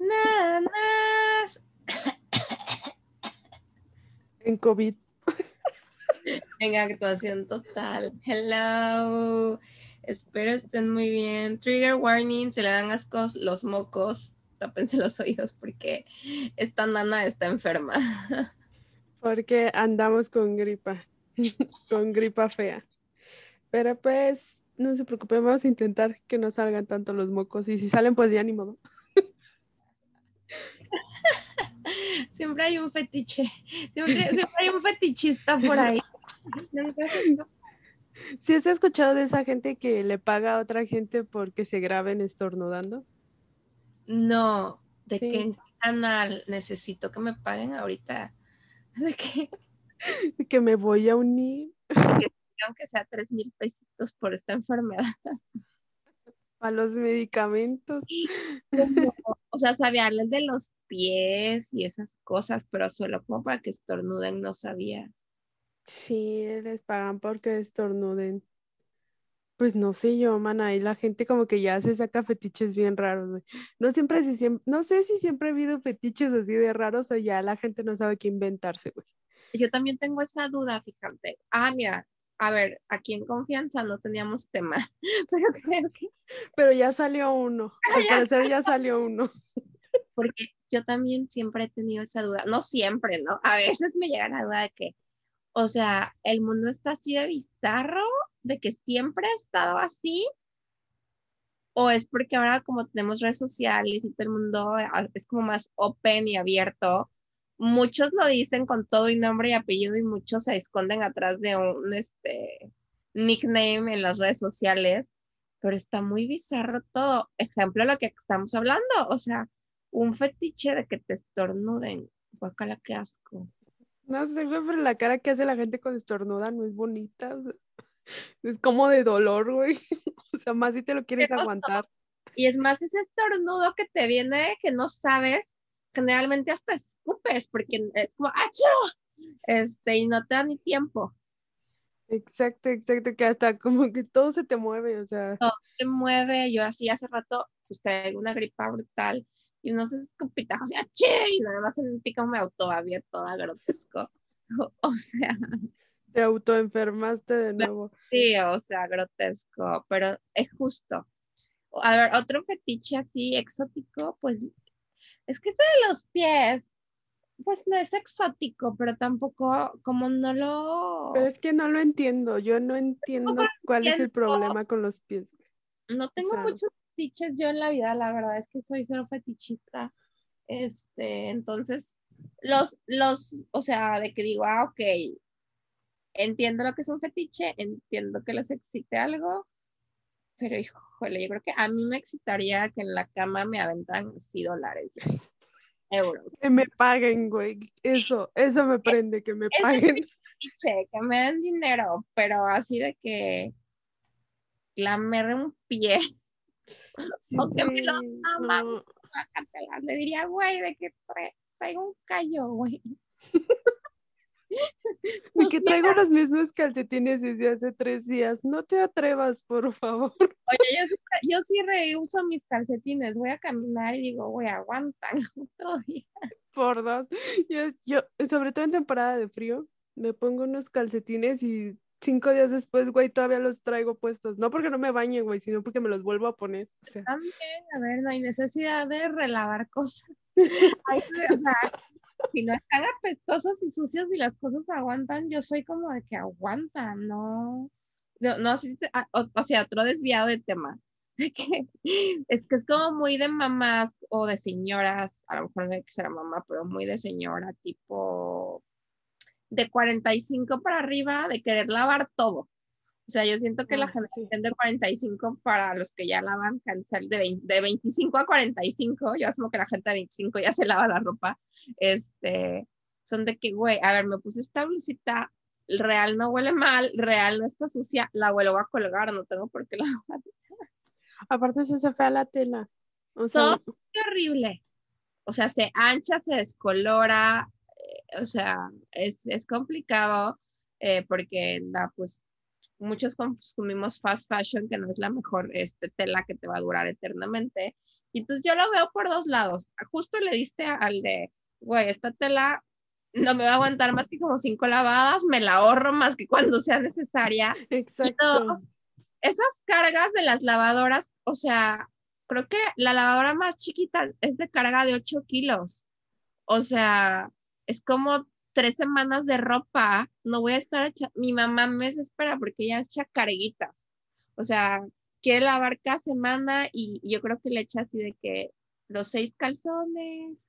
Nanas. En COVID. En actuación total. Hello. Espero estén muy bien. Trigger warning, se le dan ascos los mocos. Tápense los oídos porque esta nana está enferma. Porque andamos con gripa. con gripa fea. Pero pues, no se preocupen, vamos a intentar que no salgan tanto los mocos. Y si salen, pues ya ni modo. Siempre hay un fetiche. Siempre, siempre hay un fetichista por ahí. ¿Sí has escuchado de esa gente que le paga a otra gente porque se graben estornudando? No, ¿de Sí. qué canal necesito que me paguen ahorita? ¿De qué? Que me voy a unir Aunque sea tres mil pesitos por esta enfermedad. A los medicamentos. Como, o sea, sabía el de los pies y esas cosas, pero solo como para que estornuden no sabía. Sí, les pagan porque estornuden. Pues no sé yo, man, ahí la gente como que ya se saca fetiches bien raros, güey. No siempre, si siem- no sé si siempre ha habido fetiches así de raros o ya la gente no sabe qué inventarse, güey. Yo también tengo esa duda, fíjate. Ah, mira, a ver, aquí en confianza no teníamos tema, pero creo que Pero ya salió uno, al parecer ya salió uno. porque yo también siempre he tenido esa duda, no siempre, ¿no? A veces me llega la duda de que, o sea, el mundo está así de bizarro, de que siempre ha estado así, o es porque ahora como tenemos redes sociales y todo el mundo ah, es como más open y abierto, muchos lo dicen con todo y nombre y apellido y muchos se esconden atrás de un este, nickname en las redes sociales, pero está muy bizarro todo. Ejemplo, lo que estamos hablando, o sea, un fetiche de que te estornuden. Guacala, qué asco. No sé, güey, pero la cara que hace la gente con estornuda no es bonita. o sea, Es como de dolor, güey. O sea, más si te lo quieres Pero- aguantar. Y es más ese estornudo que te viene que no sabes, generalmente hasta escupes, porque es como ¡achoo! Este, y no te da ni tiempo. Exacto, exacto, que hasta como que todo se te mueve, o sea. Se mueve, yo así hace rato, pues traigo una gripa brutal y unos escupitajos y ¡achí! Y nada más sentí como me autohabía toda grotesco. O, o sea, Te autoenfermaste de nuevo. sí, o sea, grotesco, pero es justo. A ver, otro fetiche así exótico, pues es que este de los pies, pues no es exótico, pero tampoco, como no lo, Pero es que no lo entiendo. Yo no entiendo cuál es el problema con los pies. no tengo sea- muchos fetiches yo en la vida, la verdad es que soy cero fetichista. Este, entonces, los, los, o sea, de que digo, ah, ok, entiendo lo que es un fetiche, entiendo que les excite algo, pero híjole, yo creo que a mí me excitaría que en la cama me aventan así dólares, así, euros. Que me paguen, güey. Eso, eso me prende, que me paguen. fetiche, que me den dinero, pero así de que lamer un pie, Sí, o que me lo sí, aman. no. le diría, güey, de que tra- traigo un callo, güey. Y que traigo los mismos calcetines desde hace tres días. No te atrevas, por favor. Oye, yo sí, yo sí reuso mis calcetines, voy a caminar y digo, güey, aguantan otro día. Por dos. Yo, yo, sobre todo en temporada de frío, me pongo unos calcetines y cinco días después, güey, todavía los traigo puestos. No porque no me bañe, güey, sino porque me los vuelvo a poner. O sea, También, a ver, no hay necesidad de relavar cosas. Hay o sea, si no están apestosos y sucios y las cosas aguantan, yo soy como de que aguantan, no. No, no ah, o, sea, otro desviado de tema. Es que es como muy de mamás o de señoras, a lo mejor no hay que ser mamá, pero muy de señora, tipo de 45 para arriba, de querer lavar todo. O sea, yo siento que la generación de 45 para los que ya lavan, cancel de, 20 de 25 a 45, yo asumo que la gente de 25 ya se lava la ropa, este, son de que, güey, a ver, me puse esta blusita, real no huele mal, real no está sucia, la vuelvo a colgar, no tengo por qué lavar. aparte se hace fea la tela. O sea, Todo. Horrible. O sea, se ancha, se descolora, eh, o sea, es, es complicado eh, porque la, pues, muchos consumimos fast fashion, que no es la mejor este, tela que te va a durar eternamente. Y entonces yo lo veo por dos lados. Justo le diste al de, güey, esta tela no me va a aguantar más que como cinco lavadas, me la ahorro más que cuando sea necesaria. Exacto. esas cargas de las lavadoras, o sea, creo que la lavadora más chiquita es de carga de 8 kilos. O sea, es como tres semanas de ropa. No voy a estar hecha. Mi mamá me desespera porque ella echa carguitas. O sea, quiere lavar cada semana y yo creo que le echa así de que los seis calzones,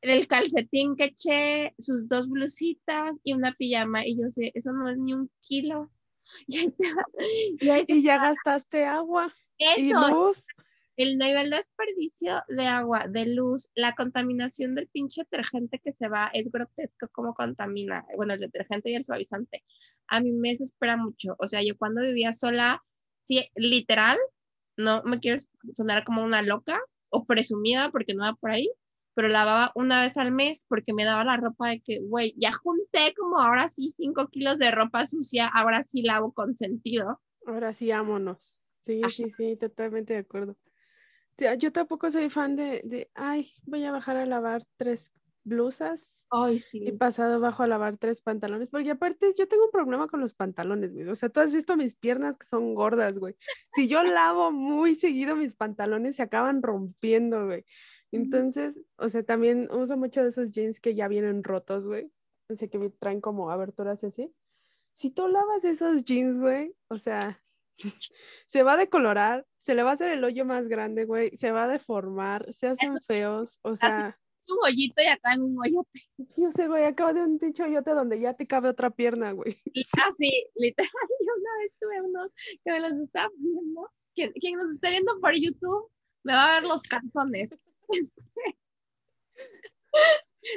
el calcetín que eché, sus dos blusitas y una pijama. Y yo sé, eso no es ni un kilo. Y, ya gastaste agua. Y luz. El nivel de desperdicio de agua, de luz, la contaminación del pinche detergente que se va, es grotesco cómo contamina. Bueno, el detergente y el suavizante. A mí me desespera mucho. O sea, yo cuando vivía sola, sí, literal, no me quiero sonar como una loca o presumida porque no va por ahí, pero lavaba una vez al mes porque me daba la ropa de que, güey, ya junté como ahora sí cinco kilos de ropa sucia, ahora sí lavo con sentido. Ahora sí, ámonos. Sí, sí, sí, totalmente de acuerdo. Yo tampoco soy fan de, de, ay, voy a bajar a lavar tres blusas. Ay, sí. Y pasado bajo a lavar tres pantalones, porque aparte yo tengo un problema con los pantalones, güey. O sea, tú has visto mis piernas que son gordas, güey. Si yo lavo muy seguido mis pantalones, se acaban rompiendo, güey. Entonces, o sea, también uso mucho de esos jeans que ya vienen rotos, güey. O sea, que traen como aberturas y así. Si tú lavas esos jeans, güey, o sea, se va a decolorar, se le va a hacer el hoyo más grande, güey, se va a deformar, se hacen feos, o sea. Es un hoyito y acá en un hoyote. Sí, o sea, güey, acabo de un pinche hoyote donde ya te cabe otra pierna, güey. Ah, sí, literal, yo una vez tuve unos que me los estaba viendo. Quien, quien nos esté viendo por YouTube me va a ver los calzones.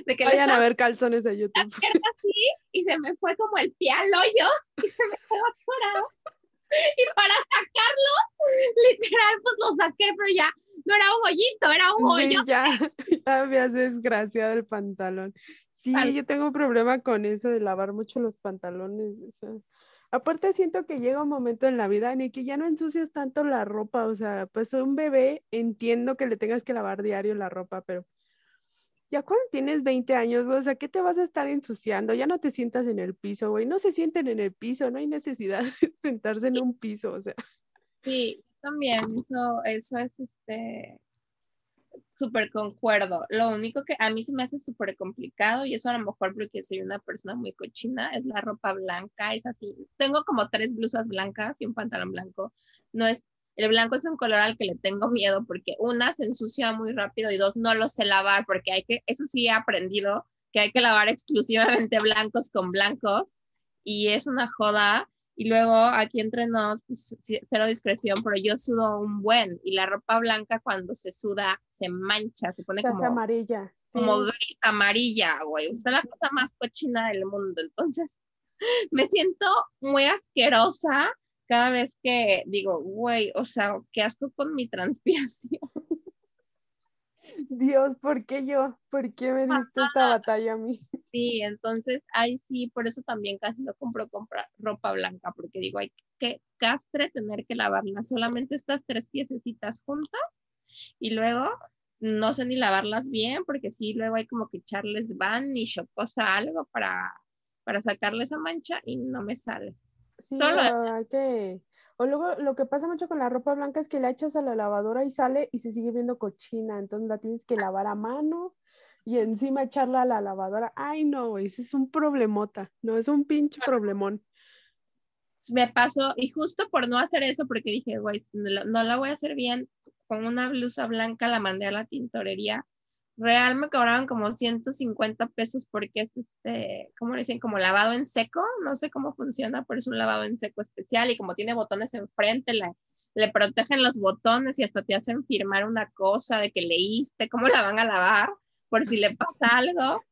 De que Vayan a ver calzones de YouTube. Así, y se me fue como el pie al hoyo y se me quedó atorado. Y para sacarlo, literal, pues lo saqué, pero ya no era un hoyito, era un hoyo. ya, ya me has desgraciado el pantalón. Sí, yo tengo un problema con eso de lavar mucho los pantalones. aparte siento que llega un momento en la vida en el que ya no ensucias tanto la ropa, o sea, pues un bebé entiendo que le tengas que lavar diario la ropa, pero ya cuando tienes 20 años, güey, o sea, ¿qué te vas a estar ensuciando? Ya no te sientas en el piso, güey, no se sienten en el piso, no hay necesidad de sentarse en un piso, o sea. Sí, también, eso, eso es este súper concuerdo. Lo único que a mí se me hace súper complicado, y eso a lo mejor porque soy una persona muy cochina, es la ropa blanca, es así. Tengo como tres blusas blancas y un pantalón blanco. No es el blanco es un color al que le tengo miedo porque una se ensucia muy rápido y dos no lo sé lavar porque hay que, eso sí he aprendido, que hay que lavar exclusivamente blancos con blancos y es una joda. Y luego aquí entre nos, pues cero discreción, pero yo sudo un buen y la ropa blanca cuando se suda se mancha, se pone como amarilla. Como amarilla, güey. Es la cosa más cochina del mundo. Entonces, me siento muy asquerosa cada vez que digo, güey, o sea, qué asco con mi transpiración. Dios, ¿por qué yo? ¿Por qué me diste esta batalla a mí? Sí, entonces, ahí sí, por eso también casi no compro comprar ropa blanca, porque digo, hay que castre tener que lavarla, solamente estas tres piececitas juntas y luego no sé ni lavarlas bien, porque sí, luego hay como que echarles van y chocosa algo para, para sacarle esa mancha y no me sale. Sí, hay que... O luego lo que pasa mucho con la ropa blanca es que la echas a la lavadora y sale y se sigue viendo cochina, entonces la tienes que lavar a mano y encima echarla a la lavadora. Ay, no, güey, ese es un problemota, no, es un pinche problemón. Me pasó, y justo por no hacer eso, porque dije, güey, no la voy a hacer bien, con una blusa blanca la mandé a la tintorería real me cobraban como 150 pesos porque es este, ¿cómo le dicen? Como lavado en seco, no sé cómo funciona, pero es un lavado en seco especial y como tiene botones enfrente, le, le protegen los botones y hasta te hacen firmar una cosa de que leíste, cómo la van a lavar, por si le pasa algo.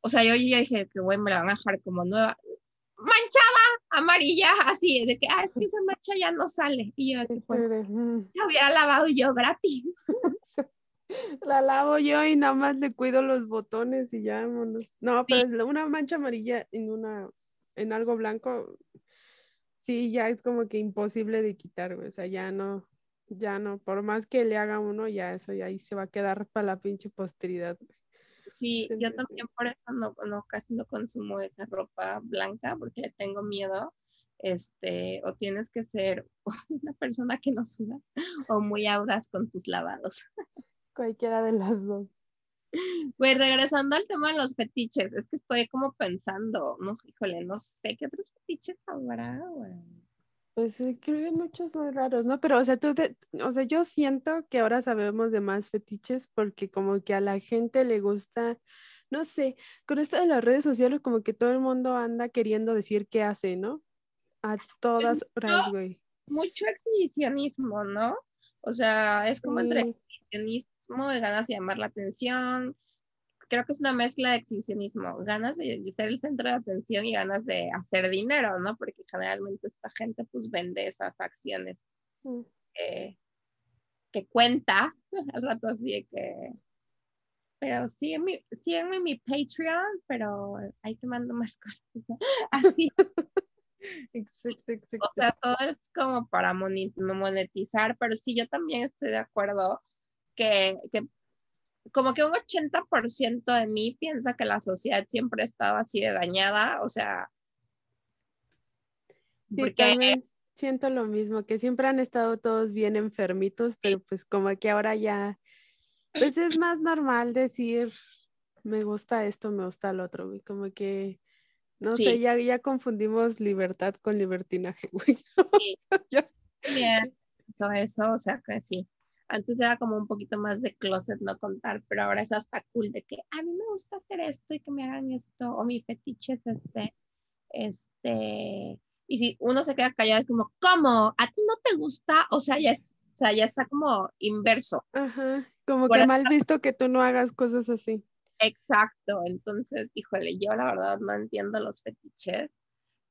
O sea, yo dije que, güey, me la van a dejar como nueva, manchada, amarilla, así, de que, ah, es que esa mancha ya no sale. Y yo, pues, la hubiera lavado yo gratis. La lavo yo y nada más le cuido los botones y ya No, pero una mancha amarilla en una, en algo blanco, sí, ya es como que imposible de quitar, O sea, ya no, Ya no, por más que le haga uno, ya eso ya ahí se va a quedar para la pinche posteridad. Sí, yo también por eso no, no, casi no consumo esa ropa blanca porque le tengo miedo. Este, o tienes que ser una persona que no suda o muy audaz con tus lavados. Cualquiera de las dos. Pues regresando al tema de los fetiches, es que estoy como pensando, no, híjole, no sé qué otros fetiches habrá, güey. Pues creo que hay muchos muy raros, ¿no? Pero, o sea, tú, o sea, yo siento que ahora sabemos de más fetiches porque como que a la gente le gusta, no sé, con esto de las redes sociales como que todo el mundo anda queriendo decir qué hace, ¿no? A todas horas, güey. Mucho exhibicionismo, ¿no? O sea, es como entre exhibicionismo y ganas de llamar la atención, creo que es una mezcla de exhibicionismo, ganas de, ser el centro de atención y ganas de hacer dinero, ¿no? Porque generalmente esta gente pues vende esas acciones mm. que cuenta al rato así que... Pero sígueme, sígueme en mi Patreon, pero ahí te mando más cosas. Así. Exacto, exacto. O sea, todo es como para monetizar, pero sí, yo también estoy de acuerdo que, que como que un 80% de mí piensa que la sociedad siempre ha estado así de dañada, o sea... Sí, porque... siento lo mismo, que siempre han estado todos bien enfermitos, pero pues como que ahora ya, pues es más normal decir, me gusta esto, me gusta lo otro, güey, como que, no sé, ya, ya confundimos libertad con libertinaje, güey. Sí. Bien, eso, eso, o sea que sí antes era como un poquito más de closet no contar, pero ahora es hasta cool de que a mí me gusta hacer esto y que me hagan esto, o mi fetiche es este, este, y si uno se queda callado es como, ¿cómo? ¿A ti no te gusta? O sea, ya, es, o sea, ya está como inverso. Ajá, como que mal visto que tú no hagas cosas así. Exacto, entonces, híjole, yo la verdad no entiendo los fetiches.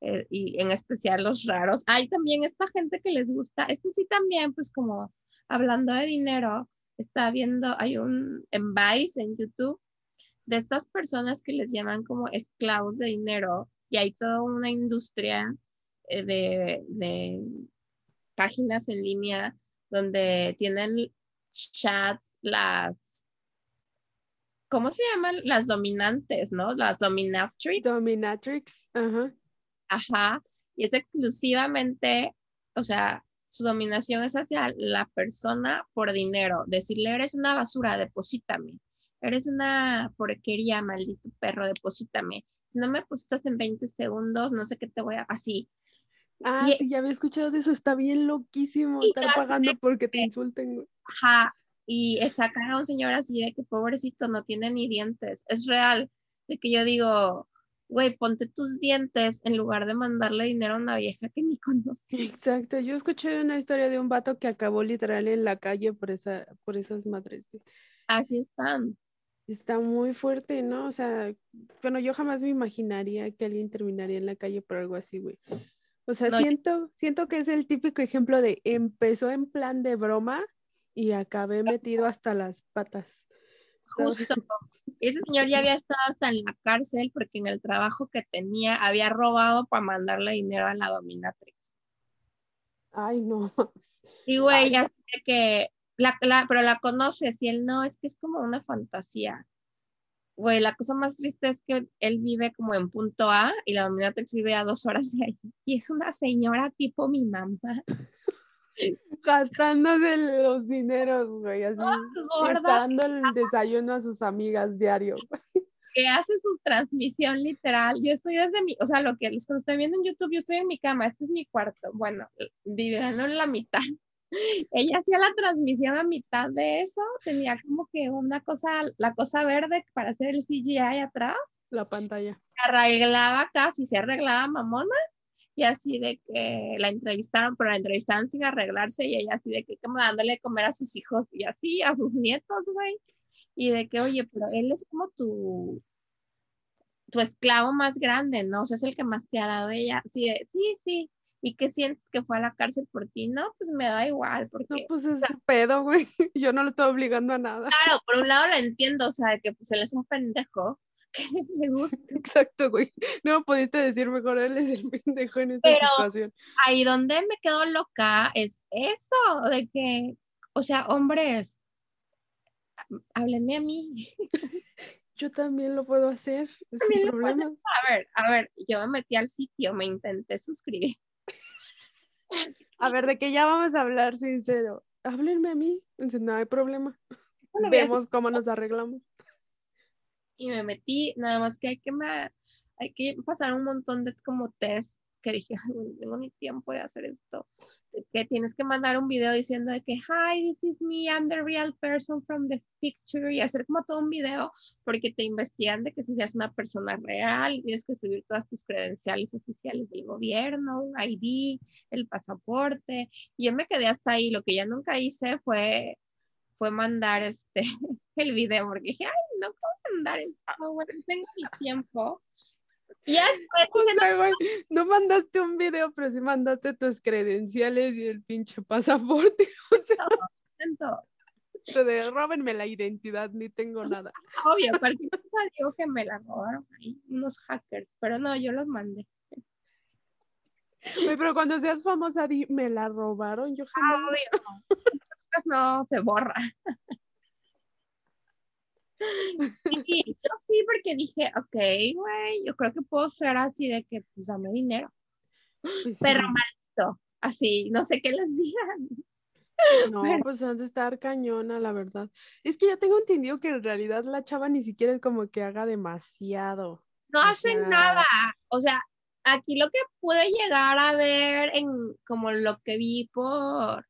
Eh, y en especial los raros. Hay también esta gente que les gusta, este sí también, pues como hablando de dinero, está viendo, hay un en Vice, en YouTube, de estas personas que les llaman como esclavos de dinero y hay toda una industria eh, de, páginas en línea donde tienen chats las ¿cómo se llaman? Las dominantes, ¿no? Las dominatrix. Dominatrix, ajá. Ajá. Y es exclusivamente, o sea, su dominación es hacia la persona por dinero. Decirle, eres una basura, deposítame. Eres una porquería, maldito perro, deposítame. Si no me depositas en 20 segundos, no sé qué te voy a... Así. Ah, sí, ya había escuchado de eso. Está bien loquísimo estar pagando porque te insulten. Ajá. Y sacar a un señor así de que pobrecito no tiene ni dientes. Es real. De que yo digo, güey, ponte tus dientes en lugar de mandarle dinero a una vieja que ni conoces. Exacto, yo escuché una historia de un vato que acabó literal en la calle por, esa, por esas madres. Así están. Está muy fuerte, ¿no? O sea, bueno, yo jamás me imaginaría que alguien terminaría en la calle por algo así, güey. O sea, siento, siento que es el típico ejemplo de empezó en plan de broma y acabé metido hasta las patas. Justo. Ese señor ya había estado hasta en la cárcel porque en el trabajo que tenía había robado para mandarle dinero a la dominatrix. Ay, no. Y güey, ya sé que, la, pero la conoces y él no, es que es como una fantasía. Güey, la cosa más triste es que él vive como en punto A y la dominatrix vive a dos horas de ahí. Y es una señora tipo mi mamá. gastándose los dineros, güey, así, dando el desayuno a sus amigas diario. Que hace su transmisión literal. Yo estoy desde mi, o sea, lo que los que están viendo en YouTube, yo estoy en mi cama, este es mi cuarto. Bueno, dividenlo en la mitad. Ella hacía la transmisión a mitad de eso, tenía como que una cosa, la cosa verde para hacer el CGI atrás. La pantalla. Se arreglaba casi, se arreglaba mamona y así de que la entrevistaron, pero la entrevistaron sin arreglarse y ella así de que como dándole de comer a sus hijos y así, a sus nietos, güey. Y de que, oye, pero él es como tu, tu esclavo más grande, ¿no? O sea, es el que más te ha dado ella. Sí, sí, sí. ¿Y qué sientes que fue a la cárcel por ti? No, pues me da igual, porque... No, pues es su pedo, güey. Yo no lo estoy obligando a nada. Claro, por un lado lo entiendo, o sea, que pues él es un pendejo, que le guste. Exacto, güey. No pudiste decir mejor, él es el pendejo en esa Pero- situación. Ahí donde me quedo loca es eso, de que, o sea, hombres, háblenme a mí. Yo también lo puedo hacer, sin problemas. A ver, a ver, yo me metí al sitio, me intenté suscribir. A ver, de que ya vamos a hablar sincero. Háblenme a mí, no hay problema. Bueno, Vemos cómo nos arreglamos. Y me metí, nada más que hay que, me, hay que pasar un montón de como test que dije, no tengo ni tiempo de hacer esto. Que tienes que mandar un video diciendo de que, hi, this is me, I'm the real person from the picture, y hacer como todo un video, porque te investigan de que si seas una persona real, tienes que subir todas tus credenciales oficiales del gobierno, ID, el pasaporte, y yo me quedé hasta ahí, lo que ya nunca hice fue fue mandar este el video porque dije, ay, no mandar esto, bueno, no tengo ni tiempo. Y después O no, sea, güey, no mandaste un video, pero sí mandaste tus credenciales y el pinche pasaporte. O sea, te de, róbenme la identidad, ni tengo nada. obvio, cualquier cosa digo que me la robaron ahí, unos hackers, pero no, yo los mandé. Güey, pero cuando seas famosa, di, me la robaron. Yo jamás. Obvio. Pues no, se borra. Sí, yo sí, porque dije, ok, güey, yo creo que puedo ser así de que, pues dame dinero. Pues, Perro sí. maldito, así, no sé qué les digan. No, Pero- pues han de estar cañona, la verdad. Es que ya tengo entendido que en realidad la chava ni siquiera es como que haga demasiado. No O hacen sea- nada. O sea, aquí lo que pude llegar a ver en como lo que vi por,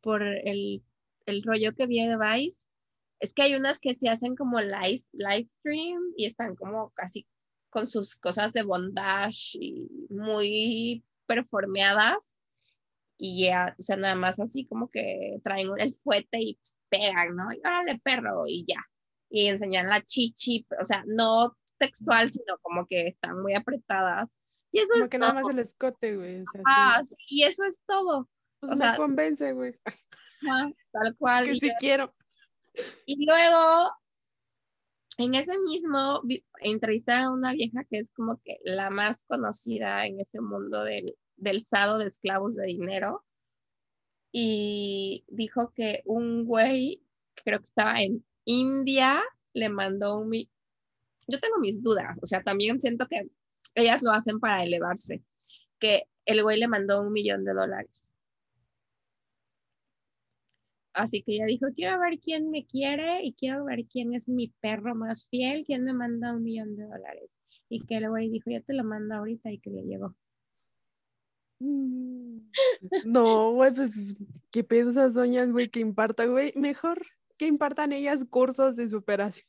por el, el rollo que vi de Vice, es que hay unas que se hacen como live, live stream y están como casi con sus cosas de bondage y muy performeadas. Y ya, o sea, nada más así como que traen el fuete y pues, pegan, ¿no? Y órale, perro, y ya. Y enseñan la chichi, o sea, no textual, sino como que están muy apretadas. Y eso Como es que todo. nada más el escote, güey. o sea. Ah, sí, y eso es todo. Pues o me sea, convence, güey. tal cual. Que Y, sí quiero. y luego, en ese mismo, vi- entrevisté a una vieja que es como que la más conocida en ese mundo del, del sado de esclavos de dinero. Y dijo que un güey, creo que estaba en India, le mandó un... Yo tengo mis dudas, o sea, también siento que ellas lo hacen para elevarse, que el güey le mandó un millón de dólares. Así que ella dijo, quiero ver quién me quiere y quiero ver quién es mi perro más fiel, quién me manda un millón de dólares. Y que el güey dijo, yo te lo mando ahorita y que le llegó. Mm, No, güey, pues qué pedo esas doñas, güey, que impartan, güey. Mejor que impartan ellas cursos de superación.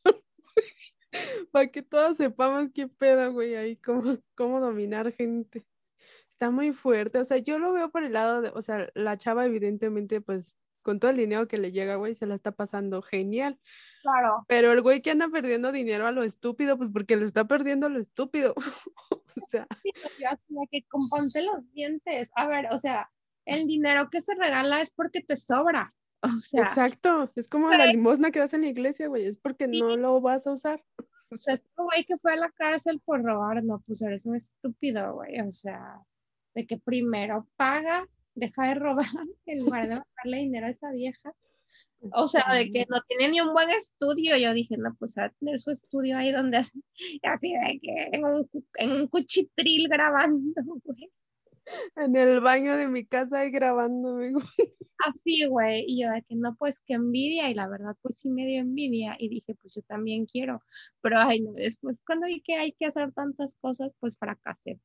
Para que todas sepamos qué pedo, güey, ahí cómo, cómo dominar gente. Está muy fuerte, o sea, yo lo veo por el lado de, o sea, la chava evidentemente, pues, con todo el dinero que le llega, güey, se la está pasando genial. Claro. Pero el güey que anda perdiendo dinero a lo estúpido, pues porque lo está perdiendo a lo estúpido. O sea, Yo así de que componte los dientes. A ver, o sea, el dinero que se regala es porque te sobra. O sea, exacto, es como la limosna que das en la iglesia, güey, es porque Sí. no lo vas a usar. o sea, este güey que fue a la cárcel por robar, no, pues eres un estúpido, güey. O sea, de que primero paga, deja de robar en lugar de darle dinero a esa vieja. O sea, de que no tiene ni un buen estudio. Yo dije, no, pues a tener su estudio ahí donde hace, así de que en un, en un cuchitril grabando, güey. En el baño de mi casa ahí grabando, güey. Así, güey. Y yo de que no, pues qué envidia. Y la verdad, pues sí me dio envidia. Y dije, pues yo también quiero. Pero, ay, no, después cuando vi que hay que hacer tantas cosas, pues fracasé.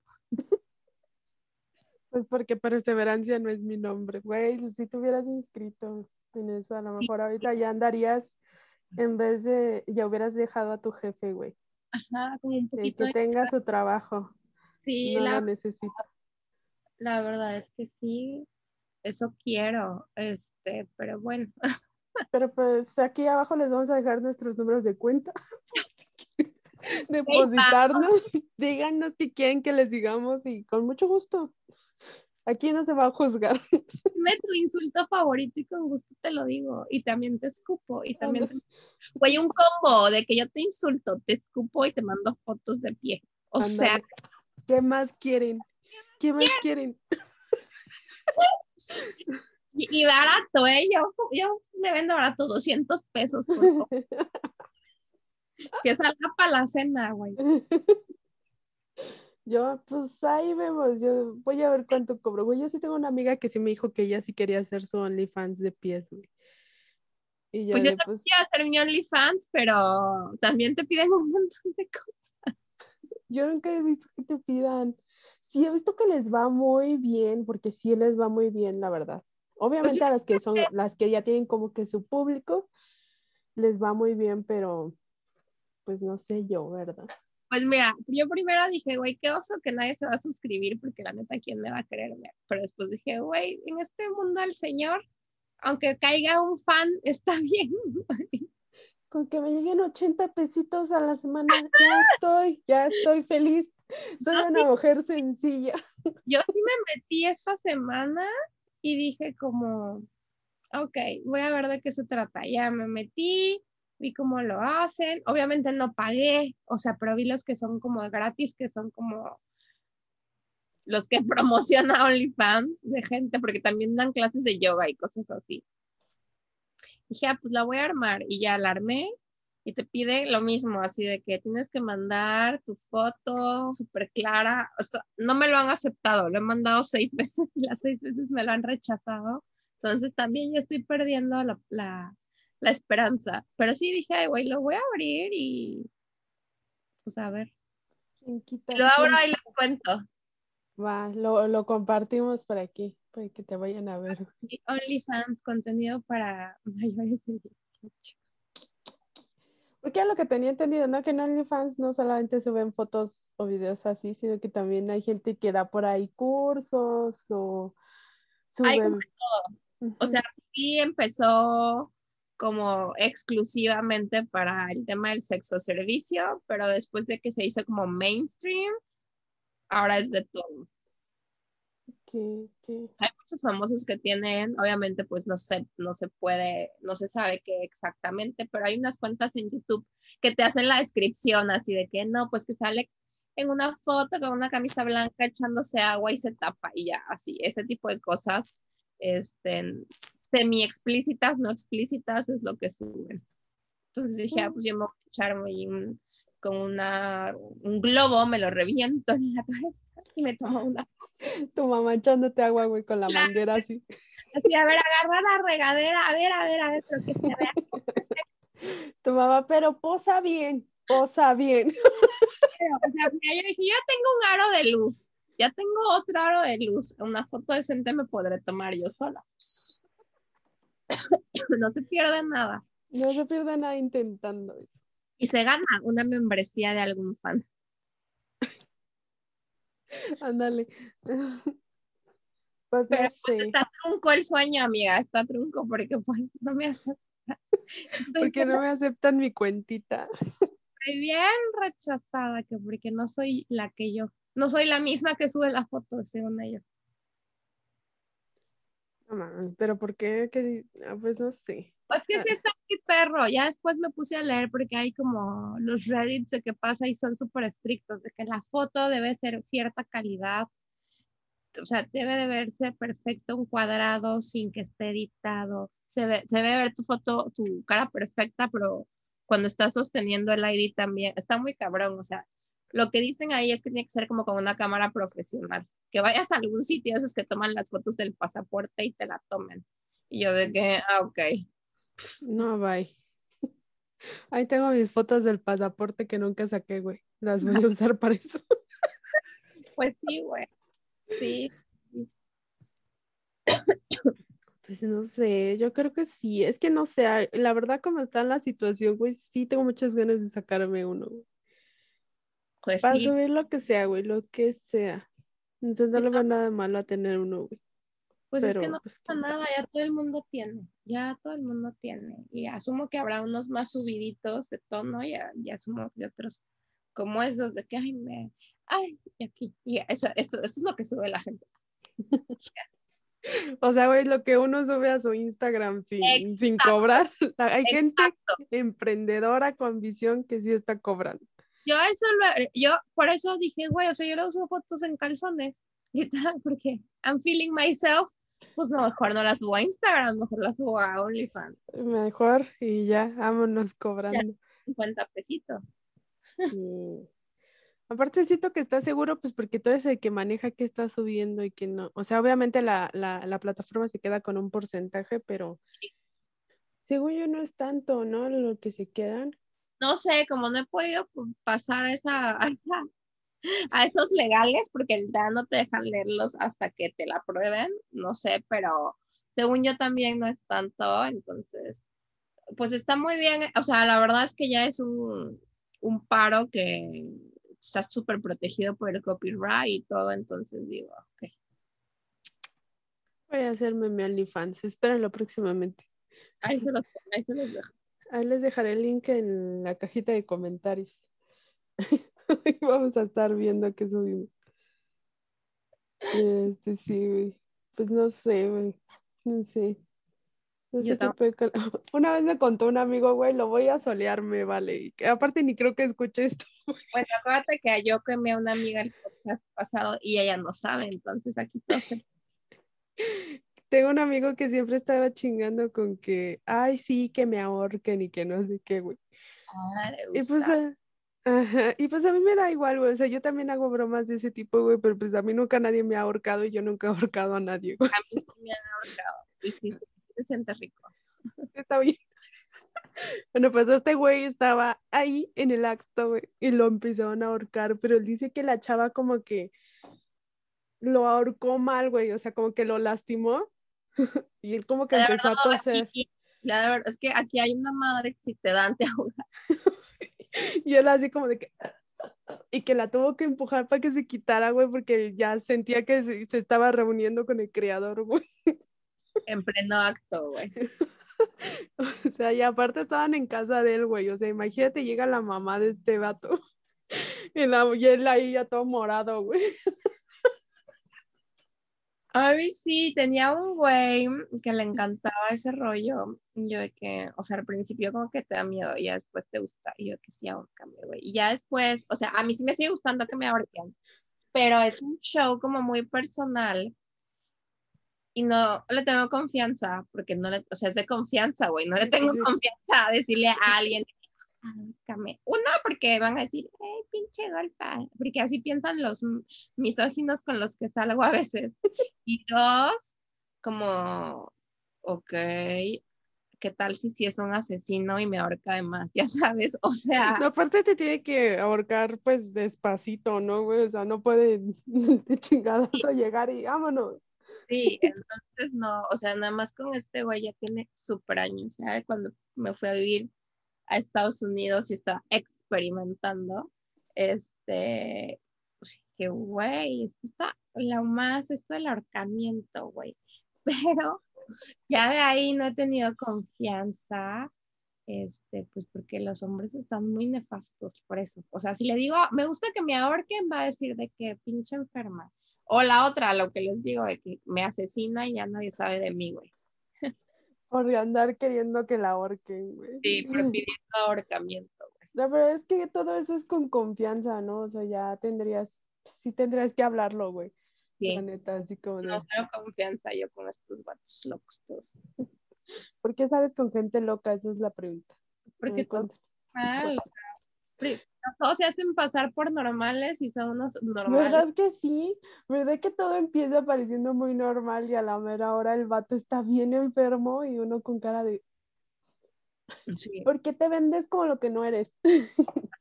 Pues porque perseverancia no es mi nombre, güey. Si te hubieras inscrito en eso, a lo mejor ahorita ya andarías, en vez de, ya hubieras dejado a tu jefe, güey. Ajá, como un Y poquito que de... tenga su trabajo. Sí, no la, lo necesita. la verdad es que sí. Eso quiero. Este, pero bueno. Pero pues aquí abajo les vamos a dejar nuestros números de cuenta. Depositarnos, díganos qué quieren que les digamos y con mucho gusto. Aquí no se va a juzgar. Dime tu insulto favorito y con gusto te lo digo. Y también te escupo. Y también te... Güey, un combo de que yo te insulto, te escupo y te mando fotos de pie. O sea. ¿Qué más quieren? ¿Qué más quieren? Y, barato, ¿eh? Yo, yo me vendo barato, 200 pesos. Por que salga para la cena, güey. Yo, pues ahí vemos, yo voy a ver cuánto cobro, güey. Yo sí tengo una amiga que sí me dijo que ella sí quería hacer su OnlyFans de pies, güey. Y yo pues yo también pues quiero hacer mi OnlyFans, pero también te piden un montón de cosas. Yo nunca he visto que te pidan. Sí, he visto que les va muy bien, porque sí les va muy bien, la verdad. Pues Obviamente a las que son, las que ya tienen como que su público, les va muy bien, pero pues no sé yo, ¿verdad? Pues mira, yo primero dije, güey, qué oso que nadie se va a suscribir porque la neta, ¿quién me va a querer ver? Pero después dije, güey, en este mundo el Señor, aunque caiga un fan, está bien. Con que me lleguen 80 pesitos a la semana, ya estoy, ya estoy feliz. Soy una mujer sencilla. Yo sí me metí esta semana y dije como, ok, voy a ver de qué se trata. Ya me metí, vi cómo lo hacen. Obviamente no pagué, o sea, pero vi los que son como gratis, que son como los que promociona OnlyFans de gente, porque también dan clases de yoga y cosas así. dije, ah, pues la voy a armar y ya la armé y te pide lo mismo, así de que tienes que mandar tu foto súper clara. no me lo han aceptado, lo he mandado seis veces y las seis veces me lo han rechazado. Entonces también yo estoy perdiendo la esperanza. Pero sí dije, ay, güey, lo voy a abrir y pues a ver. lo abro y les cuento. Va, lo, lo, compartimos por aquí, para que te vayan a ver. OnlyFans, contenido para mayores de 18. Porque lo que tenía entendido, ¿no? Que en OnlyFans no solamente suben fotos o videos así, sino que también hay gente que da por ahí cursos o suben... O sea, sí empezó como exclusivamente para el tema del sexo servicio, pero después de que se hizo como mainstream, ahora es de todo. Hay muchos famosos que tienen, obviamente pues no se, no se puede, no se sabe qué exactamente, pero hay unas cuentas en YouTube que te hacen la descripción así de que no, pues que sale en una foto con una camisa blanca echándose agua y se tapa y ya, así, ese tipo de cosas, este, semi explícitas, no explícitas, es lo que suben. Entonces dije, ah, pues yo me voy a echar un, con una, un globo, me lo reviento en la cabeza y me tomo una. Tu mamá echándote agua, güey, con la manguera así. Así, a ver, agarra la regadera, a ver, a ver, a ver, pero que se vea. Tu mamá, pero posa bien, posa bien. o sea, mira, yo dije, yo tengo un aro de luz, ya tengo otro aro de luz, una foto decente me podré tomar yo sola. no se pierde nada. No se pierde nada intentando eso. Y se gana una membresía de algún fan. Ándale. Pues Pero pues, está trunco el sueño, amiga, está trunco porque pues no me aceptan. porque no me aceptan mi cuentita. Estoy bien rechazada que porque no soy la que yo, no soy la misma que sube la foto según ellos pero ¿por qué? Ah, pues no sé. Pues que sí está mi perro. Ya después me puse a leer porque hay como los Reddits de qué pasa y son súper estrictos, de que la foto debe ser cierta calidad. O sea, debe de verse perfecto un cuadrado sin que esté editado. Se ve, se ve ver tu foto, tu cara perfecta, pero cuando estás sosteniendo el ID también, está muy cabrón. O sea, lo que dicen ahí es que tiene que ser como con una cámara profesional. Que vayas a algún sitio, esos que toman las fotos del pasaporte y te la tomen. Y yo de que, ah, ok. No, bye. Ahí tengo mis fotos del pasaporte que nunca saqué, güey. Las voy a usar para eso. Pues sí, güey. Sí. Pues no sé, yo creo que sí. Es que no sé, la verdad como está la situación, güey, sí tengo muchas ganas de sacarme uno. Pues Para subir lo que sea, güey, lo que sea. Entonces no le va nada de malo a tener uno, güey. Pues es que no pues, pasa nada, ya todo el mundo tiene, ya todo el mundo tiene. Y asumo que habrá unos más subiditos de tono y, y asumo que otros como esos de que, ay, me, ay, y aquí. Y eso, esto, es lo que sube la gente. O sea, güey, lo que uno sube a su Instagram sin, sin cobrar. Hay gente emprendedora con visión que sí está cobrando. Yo eso lo, yo por eso dije, güey, o sea, yo le uso fotos en calzones, literal, porque I'm feeling myself, pues no, mejor no las subo a Instagram, mejor las subo a OnlyFans. Mejor y ya, vámonos cobrando. 50 pesitos. Sí. Aparte siento que está seguro, pues porque tú eres el que maneja qué está subiendo y que no. O sea, obviamente la, plataforma se queda con un porcentaje, pero según yo no es tanto, ¿no? Lo que se quedan. No sé, como no he podido pasar esa, a esos legales, porque ya no te dejan leerlos hasta que te la prueben, no sé, pero según yo también no es tanto, entonces, pues está muy bien, o sea, la verdad es que ya es un, un paro que está súper protegido por el copyright y todo, entonces digo, ok. Voy a hacerme mi OnlyFans, espérenlo próximamente. Ahí se los, ahí se los dejo. Ahí les dejaré el link en la cajita de comentarios. Vamos a estar viendo qué subimos. Este sí, güey. Pues no sé, güey. No sé. Una vez me contó un amigo, güey, lo voy a solearme, vale. Y que aparte ni creo que escuche esto. Bueno, acuérdate que yo quemé a una amiga el podcast pasado y ella no sabe, entonces aquí tose. Tengo un amigo que siempre estaba chingando con que, ay, sí, que me ahorquen y que no sé qué, güey. Ah, y pues, ajá, y pues a mí me da igual, güey. O sea, yo también hago bromas de ese tipo, güey, pero pues a mí nunca nadie me ha ahorcado y yo nunca he ahorcado a nadie, güey. A mí me han ahorcado. Y sí, se siente rico. Está bien. Bueno, pues este güey estaba ahí en el acto, güey, y lo empezaron a ahorcar, pero él dice que la chava como que lo ahorcó mal, güey, o sea, como que lo lastimó, y él como que empezó a toser. La verdad es que aquí hay una madre que si te dan te ahoga. y él así como de que y que la tuvo que empujar para que se quitara, güey, porque ya sentía que se, se estaba reuniendo con el creador, güey. En pleno acto, güey. O sea, y aparte estaban en casa de él, güey. O sea, imagínate, llega la mamá de este vato. Y, la, y él ahí ya todo morado, güey. Ay, sí, tenía un güey que le encantaba ese rollo. Yo de que, o sea, al principio como que te da miedo y ya después te gusta. Y yo que sí, cambio, güey. Y ya después, o sea, a mí sí me sigue gustando que me ahorquen. Pero es un show como muy personal y no le tengo confianza, porque no le, o sea, es de confianza, güey, no le tengo confianza a decirle a alguien, uno, porque van a decir, hey, pinche golpa, porque así piensan los misóginos con los que salgo a veces. Y dos, como, ok, ¿qué tal si si es un asesino y me ahorca además? Ya sabes, o sea. No, aparte te tiene que ahorcar pues despacito, ¿no, güey? O sea, no puede de chingadazo llegar y vámonos. Sí, entonces no, o sea, nada más con este güey ya tiene súper años, ¿sabes? Cuando me fui a vivir a Estados Unidos y estaba experimentando, este, pues, que güey, esto está lo más, esto del ahorcamiento, güey. Pero ya de ahí no he tenido confianza, este, pues porque los hombres están muy nefastos por eso. O sea, si le digo, me gusta que me ahorquen, va a decir de que pinche enferma. O la otra, lo que les digo, de que me asesina y ya nadie sabe de mí, güey. Por andar queriendo que la ahorquen, güey. Sí, pidiendo ahorcamiento, güey. La verdad es que todo eso es con confianza, ¿no? O sea, ya tendrías, sí tendrías que hablarlo, güey. Sí. La neta, así como. No tengo confianza yo con estos vatos locos todos. ¿Por qué sabes con gente loca? Esa es la pregunta. Porque todo mal, o sea, todos se hacen pasar por normales y son unos normales. ¿Verdad que sí? ¿Verdad que todo empieza pareciendo muy normal y a la mera hora el vato está bien enfermo y uno con cara de... Sí. ¿Por qué te vendes como lo que no eres?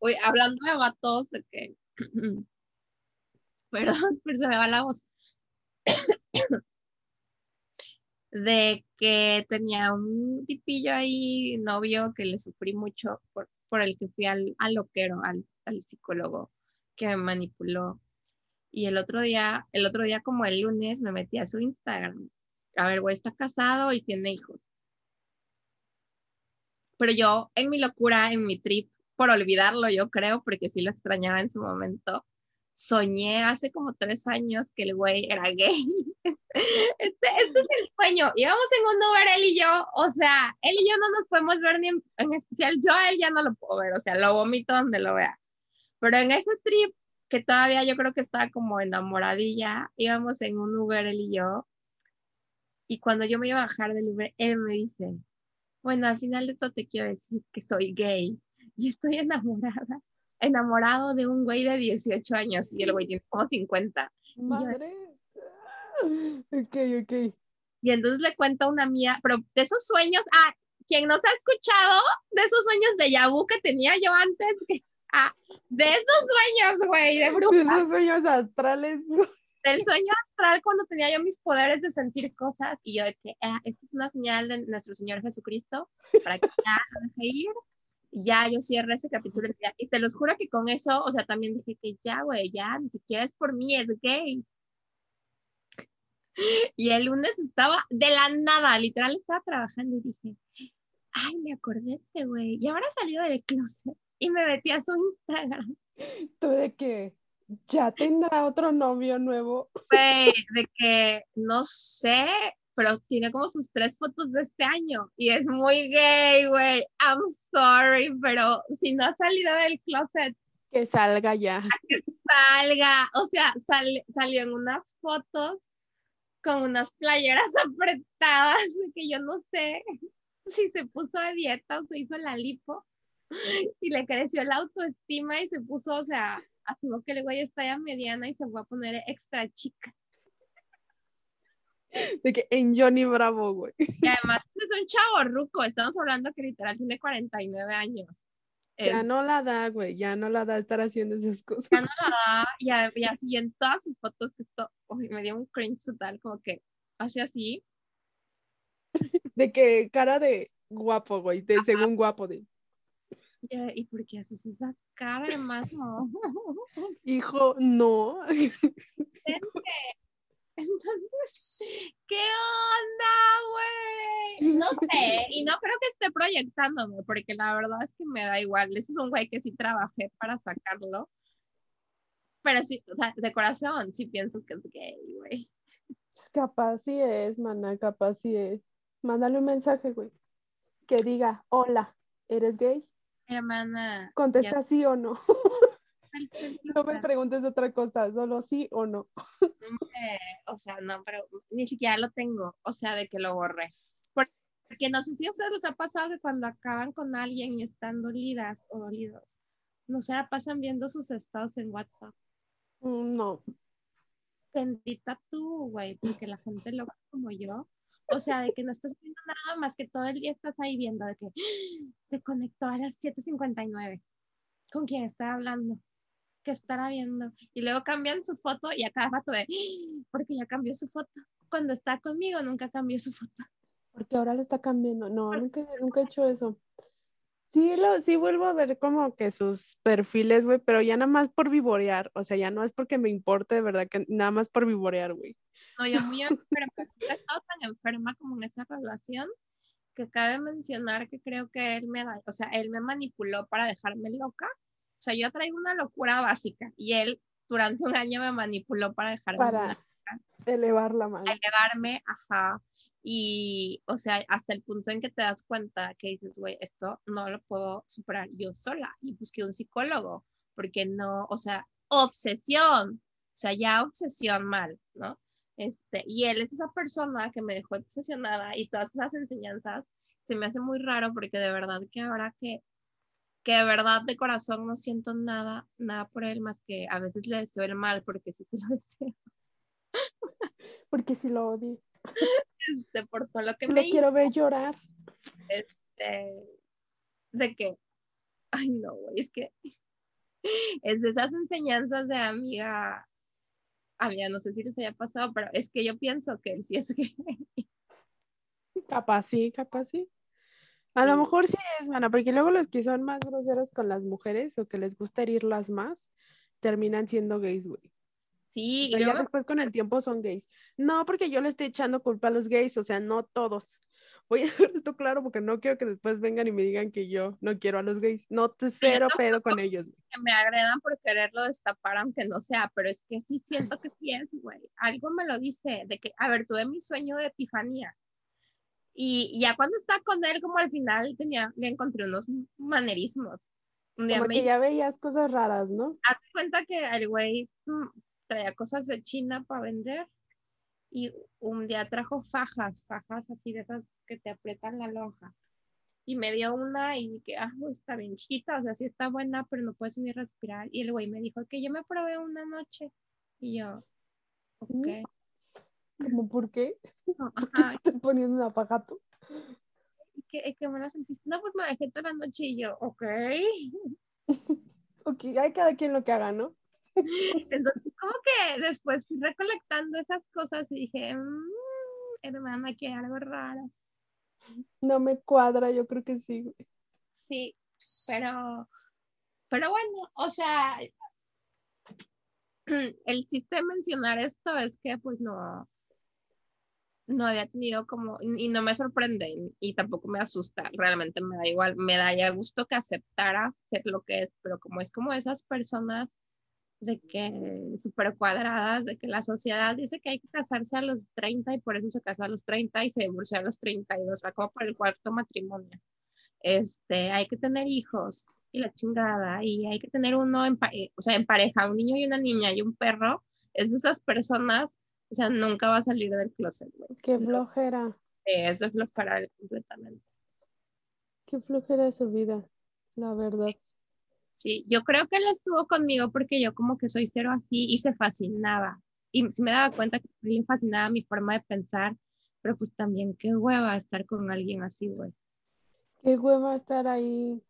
Uy, hablando de vatos, de que... Perdón, pero se me va la voz. de que tenía un tipillo ahí, novio, que le sufrí mucho por, por el que fui al, al loquero, al, al, psicólogo que me manipuló. Y el otro día, el otro día como el lunes, me metí a su Instagram. A ver, güey, está casado y tiene hijos. Pero yo, en mi locura, en mi trip, por olvidarlo, yo creo, porque sí lo extrañaba en su momento, soñé hace como tres años que el güey era gay. Este, este, es el sueño. Íbamos en un Uber él y yo, o sea, él y yo no nos podemos ver ni en, especial, yo a él ya no lo puedo ver, o sea, lo vomito donde lo vea. Pero en ese trip, que todavía yo creo que estaba como enamoradilla, íbamos en un Uber él y yo, y cuando yo me iba a bajar del Uber, él me dice, bueno, al final de todo te quiero decir que soy gay y estoy enamorada enamorado de un güey de 18 años y el güey tiene como 50. Madre. ok, ok. Y entonces le cuento a una mía, pero de esos sueños, ah, quien nos ha escuchado, de esos sueños de Yabu que tenía yo antes, ah, de esos sueños, güey, de bruja. De esos sueños astrales. Del sueño astral cuando tenía yo mis poderes de sentir cosas y yo de que, ah, esta es una señal de nuestro Señor Jesucristo para que ya lo deje ir ya yo cierro ese capítulo y te los juro que con eso, o sea, también dije que ya, güey, ya, ni siquiera es por mí, es gay. Y el lunes estaba de la nada, literal estaba trabajando y dije, ay, me acordé este güey, y ahora salió del closet y me metí a su Instagram. ¿Tú de que ya tendrá otro novio nuevo? Güey, de que no sé, pero tiene como sus tres fotos de este año y es muy gay, güey. I'm sorry, pero si no ha salido del closet. Que salga ya. Que salga. O sea, salió en unas fotos con unas playeras apretadas que yo no sé si se puso de dieta o se hizo la lipo y le creció la autoestima y se puso, o sea, asumo que el güey está ya mediana y se fue a poner extra chica. De que en Johnny Bravo, güey. Y además es un chavo ruco, estamos hablando que literal tiene 49 años. Ya no la da, güey, ya no la da estar haciendo esas cosas. Ya no la da, y, así en todas sus fotos que esto, uy, me dio un cringe total, como que hace así. De que cara de guapo, güey, de según guapo de. ¿Y por qué haces esa cara, hermano? Hijo, no. Entonces, ¿qué onda, güey? No sé, y no creo que esté proyectándome, porque la verdad es que me da igual. Ese es un güey que sí trabajé para sacarlo. Pero sí, o sea, de corazón, sí pienso que es gay, güey. Capaz sí es, mana, capaz sí es. Mándale un mensaje, güey. Que diga, hola, ¿eres gay? Hermana. Contesta sí o no. No me preguntes otra cosa, solo sí o no. O sea, no, pero ni siquiera lo tengo, o sea, de que lo borré. Porque no sé si a ustedes les ha pasado que cuando acaban con alguien y están dolidas o dolidos, no se la pasan viendo sus estados en WhatsApp. Mm, no. Bendita tú, güey, porque la gente lo loca como yo, o sea, de que no estás viendo nada más que todo el día estás ahí viendo de que ¡Ah! se conectó a las 7.59. ¿Con quién está hablando? Que estará viendo. Y luego cambian su foto y a cada rato de, porque ya cambió su foto. Cuando está conmigo nunca cambió su foto. Porque ahora lo está cambiando. No, nunca, nunca he hecho eso. Sí, lo, sí vuelvo a ver como que sus perfiles, güey, pero ya nada más por vivorear. O sea, ya no es porque me importe, de verdad, que nada más por vivorear, güey. No, yo muy enferma. He estado tan enferma como en esa relación que cabe mencionar que creo que él me, o sea, él me manipuló para dejarme loca sea, yo traigo una locura básica y él durante un año me manipuló para dejarme para elevar la mano. Elevarme, ajá. Y, o sea, hasta el punto en que te das cuenta que dices, güey, esto no lo puedo superar yo sola. Y busqué un psicólogo, porque no, o sea, obsesión, o sea, ya obsesión mal, ¿no? Este, y él es esa persona que me dejó obsesionada y todas esas enseñanzas se me hace muy raro porque de verdad que ahora que que de verdad de corazón no siento nada, nada por él más que a veces le deseo el mal porque sí sí lo deseo. porque sí lo odio. Este, por todo lo que lo me quiero ver llorar. Este, de que, ay no, es que es de esas enseñanzas de amiga, amiga, no sé si les haya pasado, pero es que yo pienso que él sí es que Capaz sí, capaz sí. A lo mejor sí es, mana, porque luego los que son más groseros con las mujeres o que les gusta herirlas más, terminan siendo gays, güey. Sí, y ya después con el tiempo son gays. No, porque yo le estoy echando culpa a los gays, o sea, no todos. voy a dejar esto claro porque no quiero que después vengan y me digan que yo no quiero a los gays. No te cero pedo con ellos. Que me agredan por quererlo destapar, aunque no sea, pero es que sí siento que sí es, güey. Algo me lo dice, de que, a ver, tuve mi sueño de epifanía. Y ya cuando está con él, como al final tenía, le encontré unos manerismos. Un día me... ya veías cosas raras, ¿no? Haz cuenta que el güey mm, traía cosas de China para vender y un día trajo fajas, fajas así de esas que te aprietan la lonja. Y me dio una y dije, ah, está bien chiquita, o sea, sí está buena, pero no puedes ni respirar. Y el güey me dijo que yo me probé una noche. Y yo, ok. ¿Cómo por qué? ¿Por qué te estás poniendo un apagato? ¿Y qué, qué me la sentiste? No, pues me dejé toda la noche y yo, ok. ok, hay cada quien lo que haga, ¿no? Entonces, como que después recolectando esas cosas y dije, mmm, hermana, que algo raro. No me cuadra, yo creo que sí. Sí, pero, pero bueno, o sea, el chiste de mencionar esto es que pues no, no había tenido como, y no me sorprende y tampoco me asusta, realmente me da igual, me daría gusto que aceptaras ser lo que es, pero como es como esas personas de que súper cuadradas, de que la sociedad dice que hay que casarse a los 30 y por eso se casa a los 30 y se divorcia a los 32, va como por el cuarto matrimonio. Este, hay que tener hijos y la chingada, y hay que tener uno en, eh, o sea, en pareja, un niño y una niña y un perro, es de esas personas, o sea, nunca va a salir del closet. Qué flojera. Eso es flojera completamente. Qué flojera su vida, la verdad. Sí, yo creo que él estuvo conmigo porque yo como que soy cero así y se fascinaba. Y me daba cuenta que le fascinaba mi forma de pensar, pero pues también qué hueva estar con alguien así, güey. Qué hueva estar ahí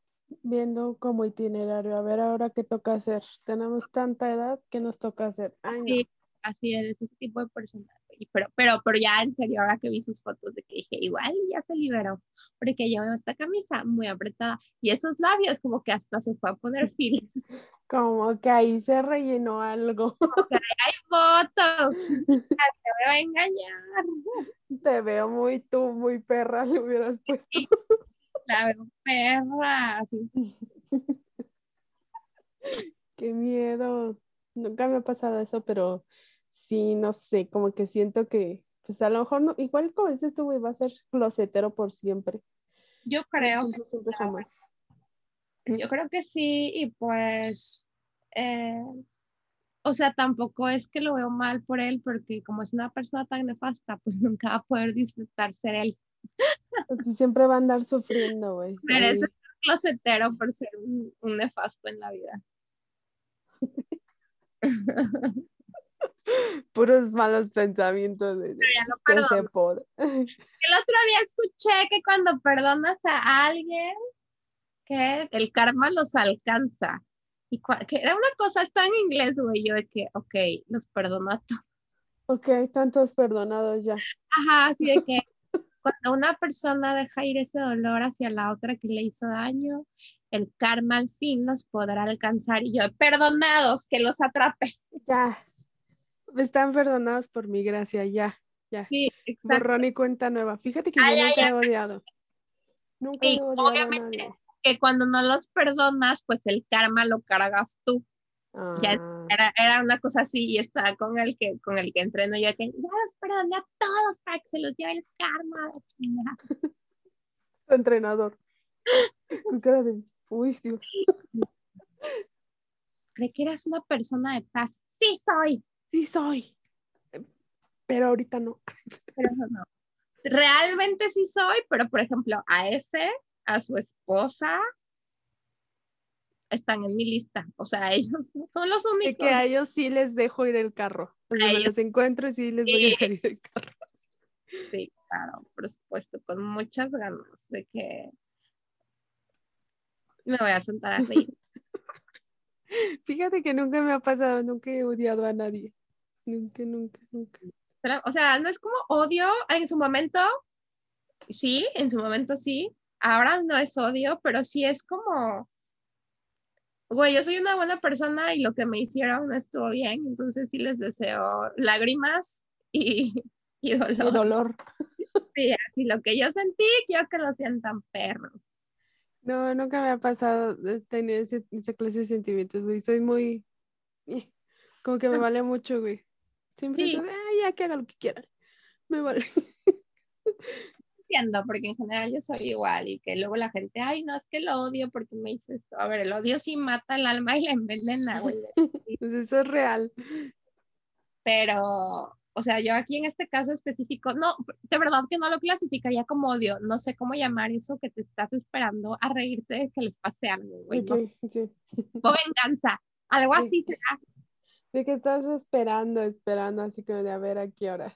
viendo como itinerario, a ver ahora qué toca hacer. Tenemos tanta edad que nos toca hacer. sí, así es, ese tipo de persona pero, pero, pero ya en serio, ahora que vi sus fotos de que dije, igual ya se liberó, porque yo veo esta camisa muy apretada y esos labios como que hasta se fue a poner filas. Como que ahí se rellenó algo. Hay fotos, te voy a engañar. Te veo muy tú, muy perra, le hubieras puesto. la veo perra, así. Qué miedo. Nunca me ha pasado eso, pero sí, no sé, como que siento que, pues a lo mejor, no, igual como dices tú, güey, va a ser closetero por siempre. Yo creo. que Yo creo que sí, y pues, eh, o sea, tampoco es que lo veo mal por él, porque como es una persona tan nefasta, pues nunca va a poder disfrutar ser él. siempre va a andar sufriendo, güey. Merece ser closetero por ser un, un nefasto en la vida. Puros malos pensamientos de, El otro día escuché que cuando perdonas a alguien, que el karma los alcanza. Y que era una cosa, está en inglés, güey, yo de que, ok, los perdono a todos. Ok, están todos perdonados ya. Ajá, así de que cuando una persona deja ir ese dolor hacia la otra que le hizo daño, el karma al fin los podrá alcanzar. Y yo, perdonados, que los atrape. Ya, están perdonados por mi gracia, ya, ya. Sí, exacto. Borrón y cuenta nueva. Fíjate que yo nunca he odiado. Nunca he odiado obviamente que cuando no los perdonas, pues el karma lo cargas tú. Ya ah. era, era, una cosa así y estaba con el que con el que entreno yo que ya los perdoné a todos para que se los lleve el karma. Tu entrenador. Con cara de, uy, Dios. ¿Cree que eras una persona de paz? Sí soy sí soy, pero ahorita no. Pero no. Realmente sí soy, pero por ejemplo, a ese, a su esposa, están en mi lista. O sea, ellos son los únicos. Que a ellos sí les dejo ir el carro. O sea, los encuentro sí les voy a dejar ir el carro. Sí, claro, por supuesto, con muchas ganas de que me voy a sentar a reír. Fíjate que nunca me ha pasado, nunca he odiado a nadie. Nunca, nunca, nunca. o sea, no es como odio en su momento, sí, en su momento sí. Ahora no es odio, pero sí es como, güey, yo soy una buena persona y lo que me hicieron no estuvo bien, entonces sí les deseo lágrimas y, y dolor. Y dolor. Sí, así lo que yo sentí, quiero que lo sientan perros. No, nunca me ha pasado tener ese, esa clase de sentimientos, güey. Soy muy. Como que me vale mucho, güey. Siempre Sí. digo, "Ah, ya que haga lo que quiera. Me vale. Entiendo, porque en general yo soy igual y que luego la gente, ay, no, es que lo odio porque me hizo esto. A ver, el odio sí mata el alma y la envenena, güey. Pues eso es real. Pero, o sea, yo aquí en este caso específico, no, de verdad que no lo clasificaría como odio. No sé cómo llamar eso que te estás esperando a reírte de que les pase algo, güey. no sé, Ok, sí. o venganza. Algo Sí. así será. De que estás esperando, esperando, así como de a ver a qué horas.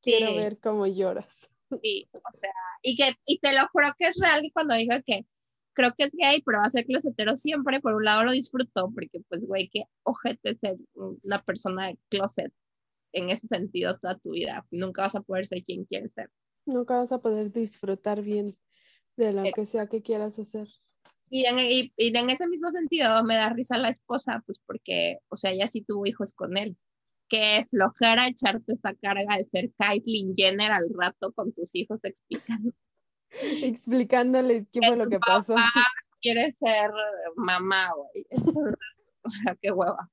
Quiero Sí. ver cómo lloras. Sí, o sea, y que, y te lo juro que es real que cuando digo que creo que es gay, pero va a ser closetero siempre, por un lado lo disfruto, porque pues, güey, qué ojete ser una persona de closet en ese sentido toda tu vida. Nunca vas a poder ser quien quieres ser. Nunca vas a poder disfrutar bien de lo Eh. que sea que quieras hacer. Y en, y, y en ese mismo sentido me da risa la esposa, pues porque, o sea, ella sí tuvo hijos con él. Qué flojera echarte esa carga de ser Caitlyn Jenner al rato con tus hijos explicando Explicándole qué fue lo que pasó. quiere ser mamá, güey. O sea, qué hueva.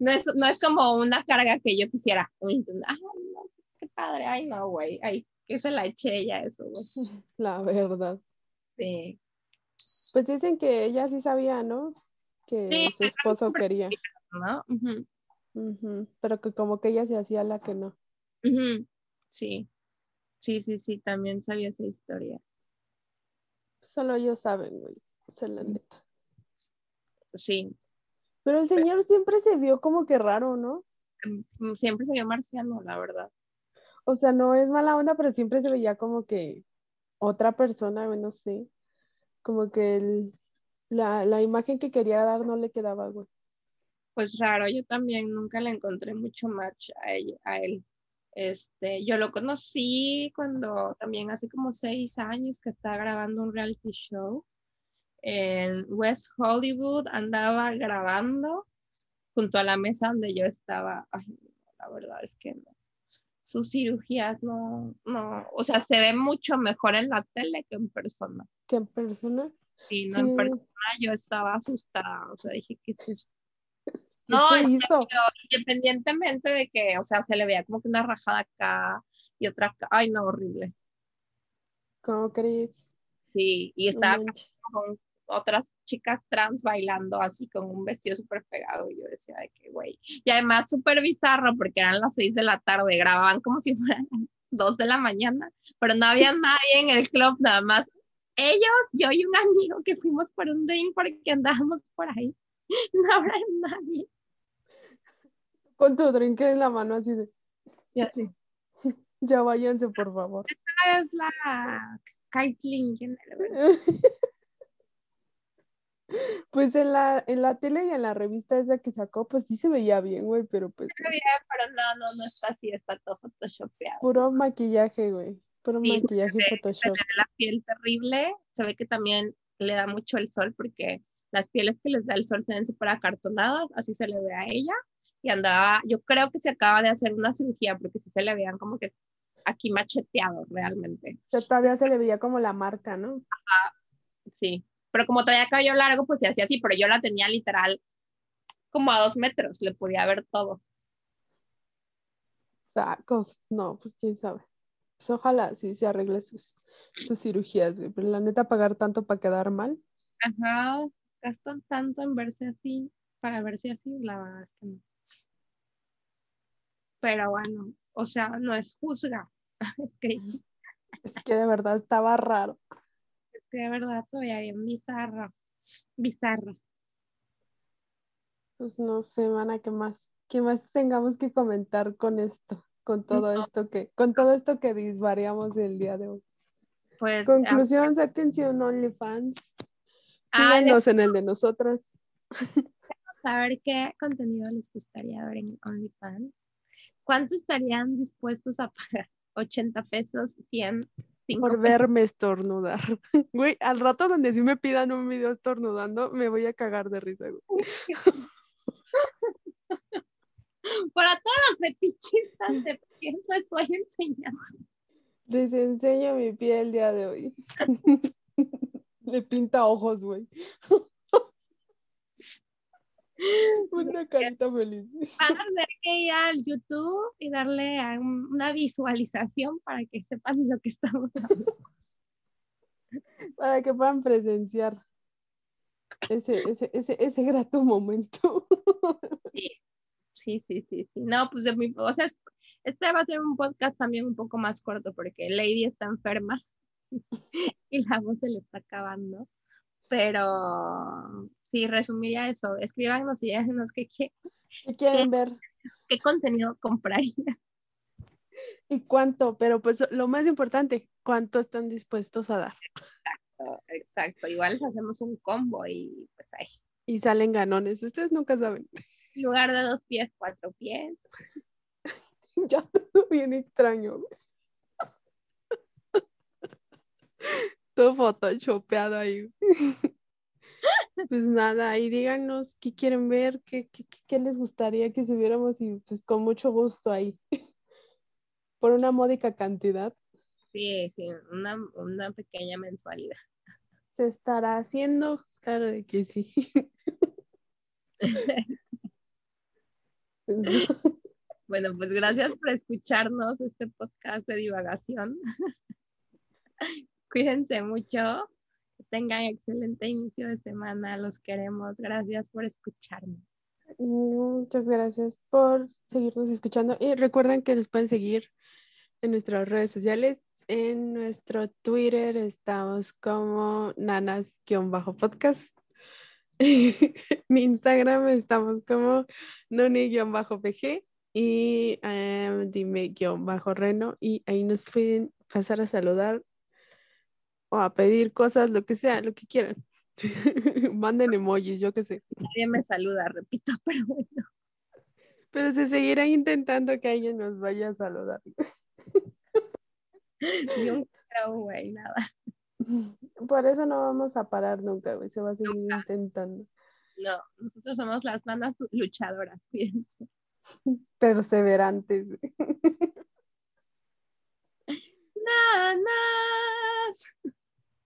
No es, no es como una carga que yo quisiera. Ay, no, qué padre. Ay, no, güey. Ay, que se la eché ella eso, güey. La verdad. Sí. Pues dicen que ella sí sabía, ¿no? Que Sí, su esposo quería. ¿No? Ujú, Ujú, Pero que como que ella se hacía la que no. ujú. Sí. Sí, sí, sí. También sabía esa historia. Solo ellos saben, güey. Es la neta. Sí. Pero el señor siempre se vio como que raro, ¿no? Mm, Siempre se vio marciano, la verdad. O sea, no es mala onda, pero siempre se veía como que otra persona, güey, no sé. Como que el- la, la imagen que quería dar no le quedaba, güey. Pues raro, yo también nunca le encontré mucho match a, él. Este, yo lo conocí cuando también hace como seis años que estaba grabando un reality show en West Hollywood, andaba grabando junto a la mesa donde yo estaba. Ay, la verdad es que no. Sus cirugías no, no, o sea, se ve mucho mejor en la tele que en persona. Que en persona. Y no en Sí. persona yo estaba asustada, o sea, dije, ¿qué es esto? ¿Qué No, independientemente de que, o sea, se le veía como que una rajada acá y otra acá. Ay, no, horrible. ¿Cómo crees? Sí, y estaba con otras chicas trans bailando así con un vestido súper pegado. Y yo decía de que, güey. Y además súper bizarro porque eran las seis de la tarde, grababan como si fueran las dos de la mañana, pero no había nadie en el club, nada más ellos, yo y un amigo que fuimos por un drink porque andábamos por ahí. No habrá nadie. Con tu drink en la mano así de, Y así. ya váyanse, por favor. es la Caitlyn. Pues en la, en la tele y en la revista esa que sacó, pues sí se veía bien, güey, pero pues Se ve bien, pero no, no, no está así, está todo photoshopeado. puro maquillaje, güey. Puro Sí, maquillaje y Se Photoshop. le ve la piel terrible, se ve que también le da mucho el sol porque las pieles que les da el sol se ven súper acartonadas, así se le ve a ella. Y andaba, yo creo que se acaba de hacer una cirugía porque sí se le veían como que aquí macheteados realmente. O sea, todavía se le veía como la marca, ¿no? Sí, pero como traía cabello largo, pues se hacía así, pero yo la tenía literal como a dos metros, le podía ver todo. Sacos. No, pues quién sabe. Pues ojalá sí se arregle sus, sus cirugías, güey. Pero la neta, pagar tanto para quedar mal. Ajá, gastan tanto en verse así, para verse así, la verdad es que no. Pero bueno, o sea, no es juzga, es que, Es que de verdad estaba raro. Que de verdad todavía bien bizarro, bizarro. Pues no sé, mana, ¿qué más? ¿Qué más tengamos que comentar con esto? Con todo No. esto que, con todo esto que disvariamos el día de hoy. Pues, Conclusión, sáquense un OnlyFans. Ah, Síganos en el de nosotras. vamos a ver qué contenido les gustaría ver en OnlyFans. ¿Cuánto estarían dispuestos a pagar? ¿80 pesos? ¿100? ¿5 por verme estornudar. Güey, al rato donde sí me pidan un video estornudando, me voy a cagar de risa, güey. Para todos los fetichistas de piel les estoy enseñando. Les enseño mi piel el día de hoy. Le pinta ojos, güey. Una carita feliz. Van a tener que ir al YouTube y darle a un- una visualización para que sepan lo que estamos hablando. Para que puedan presenciar ese, ese, ese, ese grato momento. Sí, sí, sí, sí. No, pues de mi, o sea, es- este va a ser un podcast también un poco más corto porque Lady está enferma y la voz se le está acabando. Pero sí, resumiría eso. Escríbanos y díganos qué, qué, ¿Qué quieren ver? qué contenido compraría. ¿Y cuánto? Pero pues lo más importante, ¿cuánto están dispuestos a dar? Exacto, igual hacemos un combo y pues ahí. Y salen ganones. Ustedes nunca saben. En lugar de dos pies, cuatro pies. Ya todo bien extraño. Todo photoshopeado ahí. Pues nada, y díganos qué quieren ver, qué, qué, qué- qué les gustaría que subiéramos y pues con mucho gusto ahí. Por una módica cantidad Sí, sí, una, una pequeña mensualidad. se estará haciendo. Claro de que sí. Bueno, pues gracias por escucharnos este podcast de divagación. Cuídense mucho. Tengan excelente inicio de semana. Los queremos. Gracias por escucharnos. Muchas gracias por seguirnos escuchando. Y recuerden que nos pueden seguir en nuestras redes sociales. En nuestro Twitter estamos como nanas-podcast. En Instagram estamos como noni-pg y em, dime-reno. Y ahí nos pueden pasar a saludar o a pedir cosas, lo que sea, lo que quieran. Manden emojis, yo qué sé. Nadie me saluda, repito, pero bueno. Pero se seguirá intentando que alguien nos vaya a saludar. Ni un creo, güey, nada. Por eso no vamos a parar nunca, güey. Se va a seguir intentando. No, nosotros somos las nanas luchadoras. Cuídense. Perseverantes. Nanas.